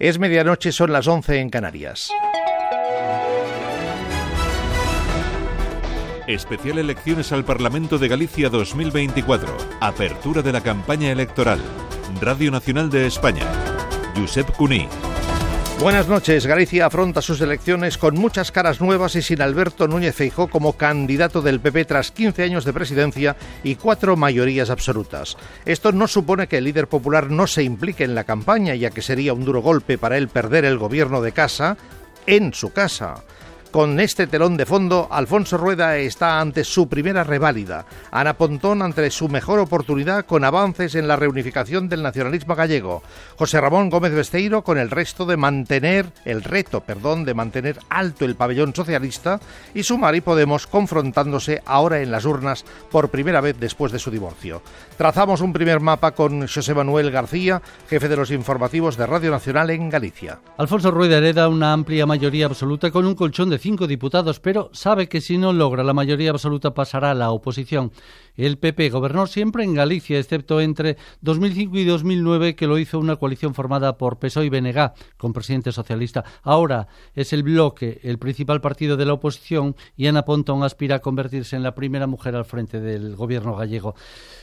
Es medianoche, son las 11 en Canarias. Especial Elecciones al Parlamento de Galicia 2024. Apertura de la campaña electoral. Radio Nacional de España. Josep Cuní. Buenas noches. Galicia afronta sus elecciones con muchas caras nuevas y sin Alberto Núñez Feijó como candidato del PP tras 15 años de presidencia y cuatro mayorías absolutas. Esto no supone que el líder popular no se implique en la campaña, ya que sería un duro golpe para él perder el gobierno de casa en su casa. Con este telón de fondo, Alfonso Rueda está ante su primera reválida, Ana Pontón ante su mejor oportunidad con avances en la reunificación del nacionalismo gallego, José Ramón Gómez Besteiro con el resto de mantener el reto, perdón, de mantener alto el pabellón socialista y Sumar y Podemos confrontándose ahora en las urnas por primera vez después de su divorcio. Trazamos un primer mapa con José Manuel García, jefe de los informativos de Radio Nacional en Galicia. Alfonso Rueda hereda una amplia mayoría absoluta con un colchón de cinco diputados, pero sabe que si no logra la mayoría absoluta pasará a la oposición. El PP gobernó siempre en Galicia, excepto entre 2005 y 2009, que lo hizo una coalición formada por PSOE y BNG, con presidente socialista. Ahora es el bloque, el principal partido de la oposición, y Ana Pontón aspira a convertirse en la primera mujer al frente del gobierno gallego.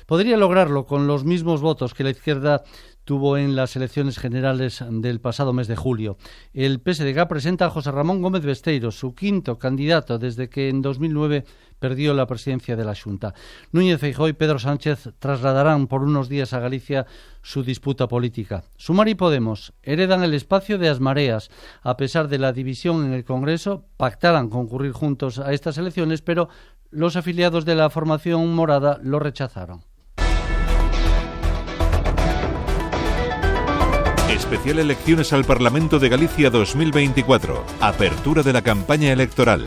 Podría lograrlo con los mismos votos que la izquierda tuvo en las elecciones generales del pasado mes de julio. El PSDG presenta a José Ramón Gómez Besteiro, su quinto candidato desde que en 2009 perdió la presidencia de la Junta. Núñez Feijóo y Pedro Sánchez trasladarán por unos días a Galicia su disputa política. Sumar y Podemos heredan el espacio de Asmareas. A pesar de la división en el Congreso, pactaran concurrir juntos a estas elecciones, pero los afiliados de la formación morada lo rechazaron. Especial Elecciones al Parlamento de Galicia 2024. Apertura de la campaña electoral.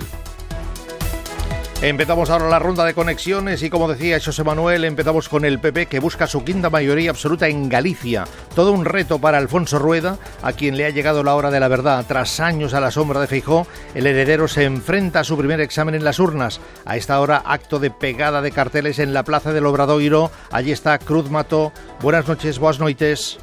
Empezamos ahora la ronda de conexiones y como decía José Manuel, empezamos con el PP que busca su quinta mayoría absoluta en Galicia. Todo un reto para Alfonso Rueda, a quien le ha llegado la hora de la verdad. Tras años a la sombra de Feijó, el heredero se enfrenta a su primer examen en las urnas. A esta hora, acto de pegada de carteles en la plaza del Obradoiro. Allí está Cruz Mato. Buenas noches, buenas noites.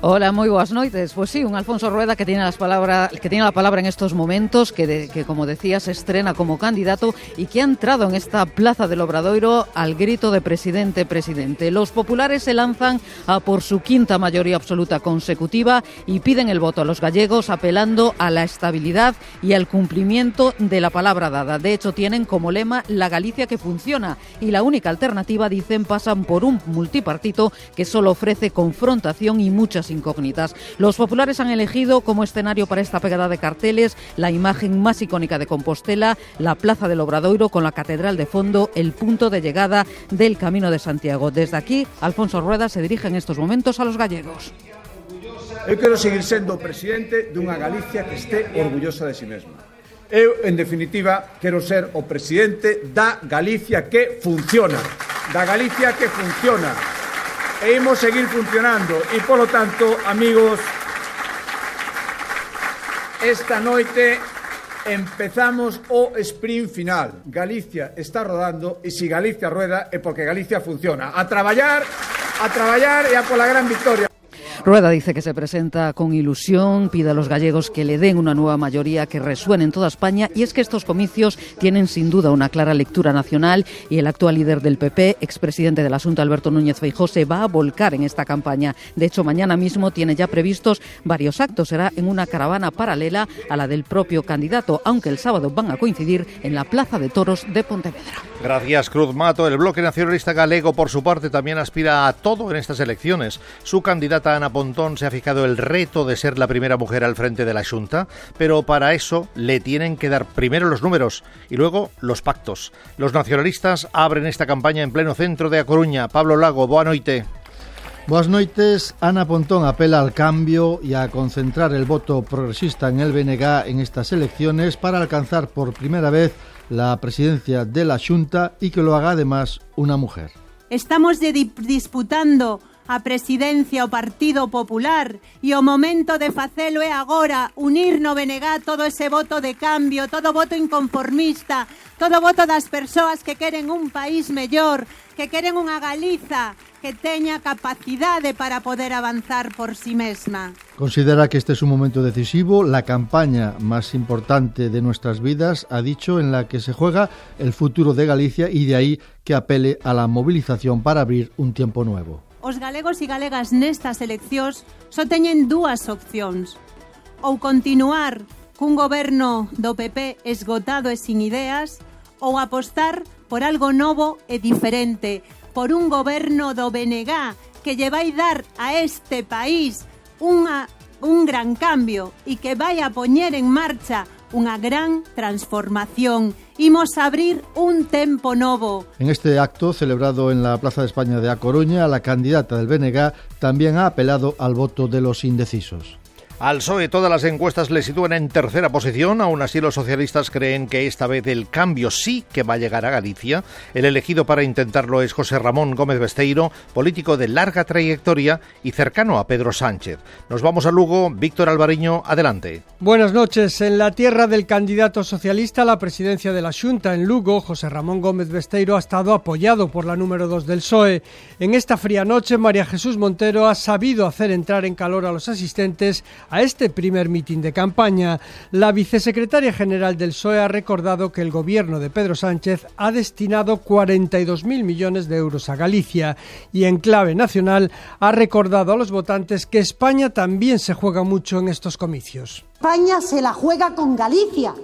Hola, muy buenas noches. Pues sí, un Alfonso Rueda que tiene, las palabras, que tiene la palabra en estos momentos, que, que como decía se estrena como candidato y que ha entrado en esta plaza del Obradoiro al grito de presidente, presidente. Los populares se lanzan a por su quinta mayoría absoluta consecutiva y piden el voto a los gallegos apelando a la estabilidad y al cumplimiento de la palabra dada. De hecho, tienen como lema la Galicia que funciona y la única alternativa, dicen, pasan por un multipartito que solo ofrece confrontación y muchas incógnitas. Los populares han elegido como escenario para esta pegada de carteles la imagen más icónica de Compostela, la Plaza del Obradoiro con la catedral de fondo, el punto de llegada del Camino de Santiago. Desde aquí, Alfonso Rueda se dirige en estos momentos a los gallegos. Eu quero seguir sendo o presidente dunha Galicia que esté orgullosa de si sí mesma. Eu, en definitiva, quero ser o presidente da Galicia que funciona. Da Galicia que funciona e imos seguir funcionando. E, polo tanto, amigos, esta noite empezamos o sprint final. Galicia está rodando e se si Galicia rueda é porque Galicia funciona. A traballar, a traballar e a pola gran victoria. Rueda dice que se presenta con ilusión, pide a los gallegos que le den una nueva mayoría que resuene en toda España y es que estos comicios tienen sin duda una clara lectura nacional y el actual líder del PP, expresidente del asunto Alberto Núñez Feijóo, se va a volcar en esta campaña. De hecho, mañana mismo tiene ya previstos varios actos. Será en una caravana paralela a la del propio candidato, aunque el sábado van a coincidir en la Plaza de Toros de Pontevedra. Gracias, Cruz Mato. El bloque nacionalista galego, por su parte, también aspira a todo en estas elecciones. Su candidata Ana Pontón se ha fijado el reto de ser la primera mujer al frente de la Junta, pero para eso le tienen que dar primero los números y luego los pactos. Los nacionalistas abren esta campaña en pleno centro de A Coruña. Pablo Lago, boa noite. Boas noites. Ana Pontón apela al cambio y a concentrar el voto progresista en el BNG en estas elecciones para alcanzar por primera vez la presidencia de la Junta y que lo haga además una mujer. Estamos de disputando a presidencia o Partido Popular e o momento de facelo é agora unir no todo ese voto de cambio, todo voto inconformista, todo voto das persoas que queren un país mellor, que queren unha Galiza que teña capacidade para poder avanzar por sí mesma. Considera que este es un momento decisivo, la campaña más importante de nuestras vidas, ha dicho, en la que se juega el futuro de Galicia y de ahí que apele a la movilización para abrir un tiempo nuevo. Os galegos e galegas nestas eleccións só teñen dúas opcións. Ou continuar cun goberno do PP esgotado e sin ideas, ou apostar por algo novo e diferente, por un goberno do BNG que lle vai dar a este país unha, un gran cambio e que vai a poñer en marcha unha gran transformación Imos abrir un tempo novo. En este acto, celebrado en la Plaza de España de A Coruña, la candidata del BNG también ha apelado al voto de los indecisos. Al PSOE todas las encuestas le sitúan en tercera posición, aún así los socialistas creen que esta vez el cambio sí que va a llegar a Galicia. El elegido para intentarlo es José Ramón Gómez Besteiro, político de larga trayectoria y cercano a Pedro Sánchez. Nos vamos a Lugo, Víctor Alvariño, adelante. Buenas noches. En la tierra del candidato socialista a la presidencia de la Junta en Lugo, José Ramón Gómez Besteiro ha estado apoyado por la número 2 del PSOE. En esta fría noche, María Jesús Montero ha sabido hacer entrar en calor a los asistentes a este primer mitin de campaña, la vicesecretaria general del PSOE ha recordado que el gobierno de Pedro Sánchez ha destinado 42.000 millones de euros a Galicia y en clave nacional ha recordado a los votantes que España también se juega mucho en estos comicios. España se la juega con Galicia,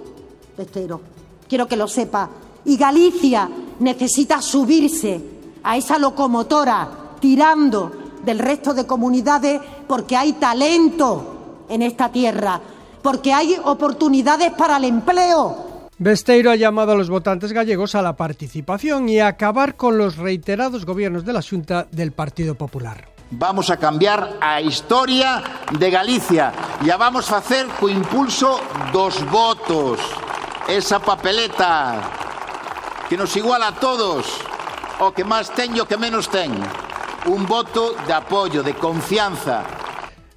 Besteiro. Quiero que lo sepa. Y Galicia necesita subirse a esa locomotora tirando del resto de comunidades porque hay talento en esta tierra, porque hay oportunidades para el empleo. Besteiro ha llamado a los votantes gallegos a la participación y a acabar con los reiterados gobiernos de la Xunta del Partido Popular. Vamos a cambiar a historia de Galicia e a vamos facer co impulso dos votos. Esa papeleta que nos iguala a todos, o que máis ten e o que menos ten. Un voto de apoio, de confianza,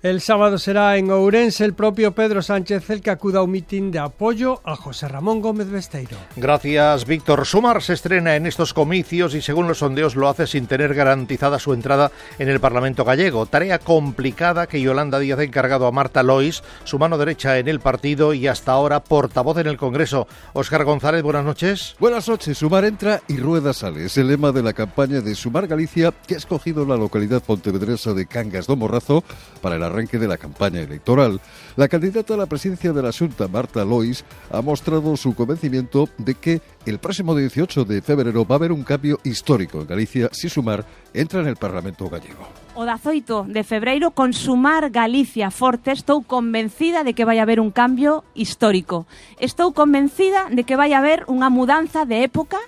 el sábado será en Ourense el propio Pedro Sánchez el que acuda a un mitin de apoyo a José Ramón Gómez Besteiro. Gracias, Víctor. Sumar se estrena en estos comicios y según los sondeos lo hace sin tener garantizada su entrada en el Parlamento gallego. Tarea complicada que Yolanda Díaz ha encargado a Marta Lois, su mano derecha en el partido y hasta ahora portavoz en el Congreso. Óscar González, buenas noches. Buenas noches. Sumar entra y rueda sale. Es el lema de la campaña de Sumar Galicia que ha escogido la localidad pontevedresa de Cangas do Morrazo para el arranque de la campaña electoral. La candidata a la presidencia de la Junta, Marta Lois, ha mostrado su convencimiento de que el próximo 18 de febrero va a haber un cambio histórico en Galicia si Sumar entra en el Parlamento gallego. O 18 de febreiro, con Sumar Galicia Forte, estou convencida de que vai haber un cambio histórico. Estou convencida de que vai haber unha mudanza de época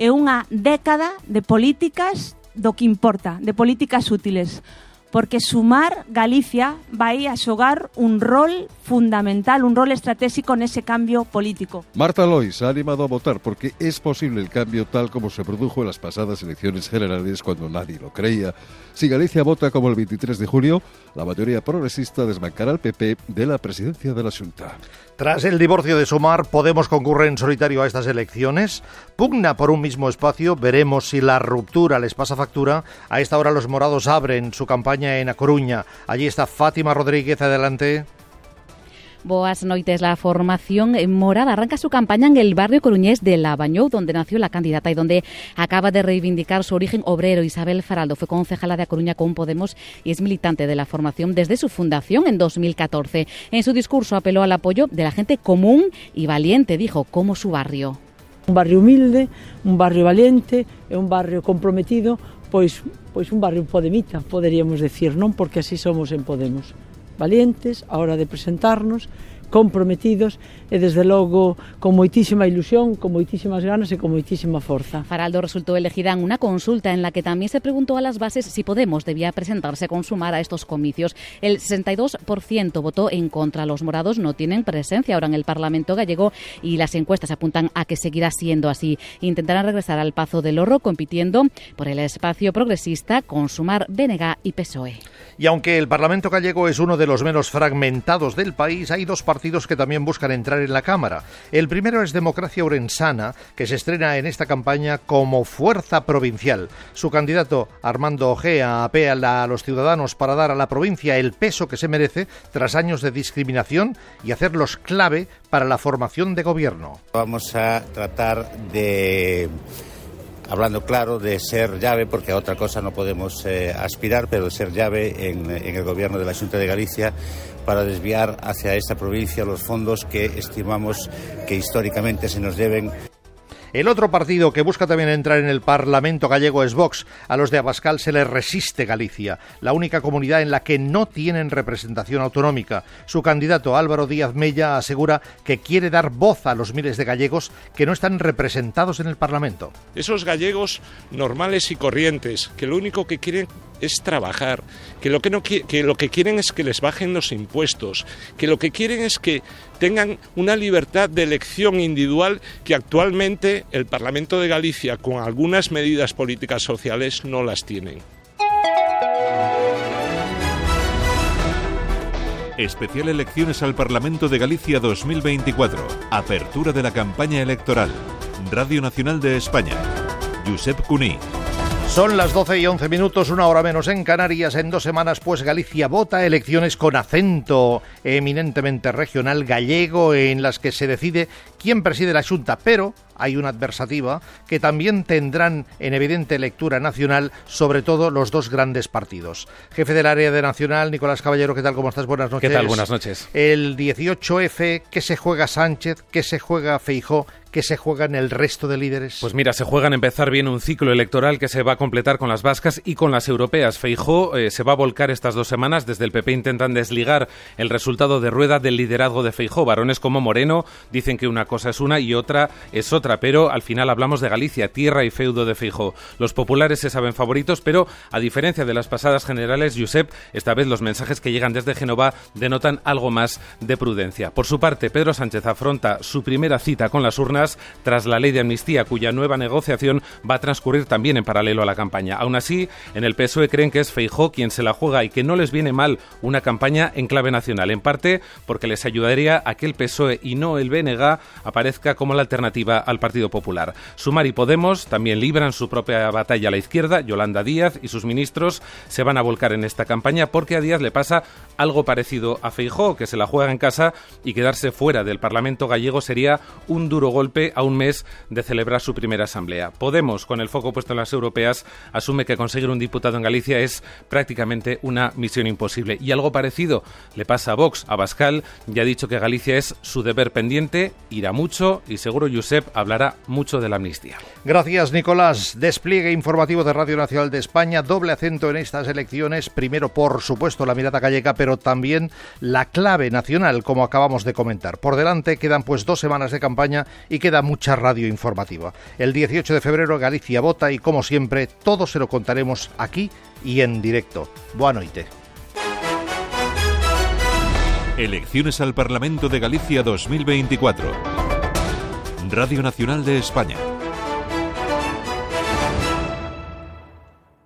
e unha década de políticas do que importa, de políticas útiles. Porque sumar Galicia vai a xogar un rol fundamental, un rol estratégico nese cambio político. Marta Lois ha animado a votar porque es posible el cambio tal como se produjo en las pasadas elecciones generales cuando nadie lo creía. Si Galicia vota como el 23 de julio, la mayoría progresista desbancará al PP de la presidencia de la Junta. Tras el divorcio de Sumar, ¿Podemos concurrir en solitario a estas elecciones? Pugna por un mismo espacio, veremos si la ruptura les pasa factura. A esta hora los morados abren su campaña en A Coruña. Allí está Fátima Rodríguez, adelante. Boas noites. La formación morada arranca su campaña en el barrio coruñés de Lavañou, donde nació la candidata y donde acaba de reivindicar su origen obrero. Isabel Faraldo fue concejala de A Coruña con Podemos y es militante de la formación desde su fundación en 2014. En su discurso apeló al apoyo de la gente común y valiente, dijo, como su barrio. Un barrio humilde, un barrio valiente, un barrio comprometido, pois, pois un barrio podemita, poderíamos decir, non? Porque así somos en Podemos. Valientes a hora de presentarnos comprometidos e desde logo con moitísima ilusión, con moitísimas ganas e con moitísima forza. Faraldo resultó elegida en una consulta en la que también se preguntó a las bases si Podemos debía presentarse con sumar a estos comicios. El 62% votó en contra. Los morados no tienen presencia ahora en el Parlamento gallego y las encuestas apuntan a que seguirá siendo así. Intentarán regresar al Pazo del Oro compitiendo por el espacio progresista con sumar BNG y PSOE. Y aunque el Parlamento gallego es uno de los menos fragmentados del país, hay dos partidos partidos que también buscan entrar en la Cámara. El primero es Democracia Urensana, que se estrena en esta campaña como fuerza provincial. Su candidato, Armando Ojea, apela a los ciudadanos para dar a la provincia el peso que se merece tras años de discriminación y hacerlos clave para la formación de gobierno. Vamos a tratar de hablando claro de ser llave, porque a otra cosa no podemos eh, aspirar, pero de ser llave en, en el gobierno de la Junta de Galicia para desviar hacia esta provincia los fondos que estimamos que históricamente se nos deben el otro partido que busca también entrar en el Parlamento gallego es Vox. A los de Abascal se les resiste Galicia, la única comunidad en la que no tienen representación autonómica. Su candidato Álvaro Díaz Mella asegura que quiere dar voz a los miles de gallegos que no están representados en el Parlamento. Esos gallegos normales y corrientes, que lo único que quieren es trabajar, que lo que, no, que lo que quieren es que les bajen los impuestos, que lo que quieren es que tengan una libertad de elección individual que actualmente el Parlamento de Galicia, con algunas medidas políticas sociales, no las tienen. Especial Elecciones al Parlamento de Galicia 2024. Apertura de la campaña electoral. Radio Nacional de España. Josep Cuní. Son las 12 y 11 minutos, una hora menos en Canarias. En dos semanas, pues Galicia vota elecciones con acento eminentemente regional gallego en las que se decide quién preside la Junta. Pero hay una adversativa que también tendrán en evidente lectura nacional, sobre todo los dos grandes partidos. Jefe del área de Nacional, Nicolás Caballero, ¿qué tal? ¿Cómo estás? Buenas noches. ¿Qué tal? Buenas noches. El 18F, ¿qué se juega Sánchez? ¿Qué se juega Feijó? ¿Qué se juega en el resto de líderes? Pues mira, se juega en empezar bien un ciclo electoral que se va a completar con las vascas y con las europeas. Feijó eh, se va a volcar estas dos semanas. Desde el PP intentan desligar el resultado de rueda del liderazgo de Feijó. Varones como Moreno dicen que una cosa es una y otra es otra pero al final hablamos de Galicia, tierra y feudo de Fijo. Los populares se saben favoritos, pero a diferencia de las pasadas generales, Josep, esta vez los mensajes que llegan desde Génova denotan algo más de prudencia. Por su parte, Pedro Sánchez afronta su primera cita con las urnas tras la ley de amnistía, cuya nueva negociación va a transcurrir también en paralelo a la campaña. Aún así, en el PSOE creen que es Feijó quien se la juega y que no les viene mal una campaña en clave nacional, en parte porque les ayudaría a que el PSOE y no el BNG aparezca como la alternativa al Partido Popular. Sumar y Podemos también libran su propia batalla a la izquierda. Yolanda Díaz y sus ministros se van a volcar en esta campaña porque a Díaz le pasa algo parecido a Feijó, que se la juega en casa y quedarse fuera del Parlamento gallego sería un duro golpe a un mes de celebrar su primera asamblea. Podemos, con el foco puesto en las europeas, asume que conseguir un diputado en Galicia es prácticamente una misión imposible. Y algo parecido le pasa a Vox. A Bascal ya ha dicho que Galicia es su deber pendiente, irá mucho y seguro Josep hablará mucho de la amnistía. Gracias, Nicolás. Despliegue informativo de Radio Nacional de España, doble acento en estas elecciones. Primero, por supuesto, la mirada gallega, pero también la clave nacional, como acabamos de comentar. Por delante quedan pues dos semanas de campaña y queda mucha radio informativa. El 18 de febrero Galicia vota y, como siempre, todo se lo contaremos aquí y en directo. Buenas noches. Elecciones al Parlamento de Galicia 2024. Radio Nacional de España.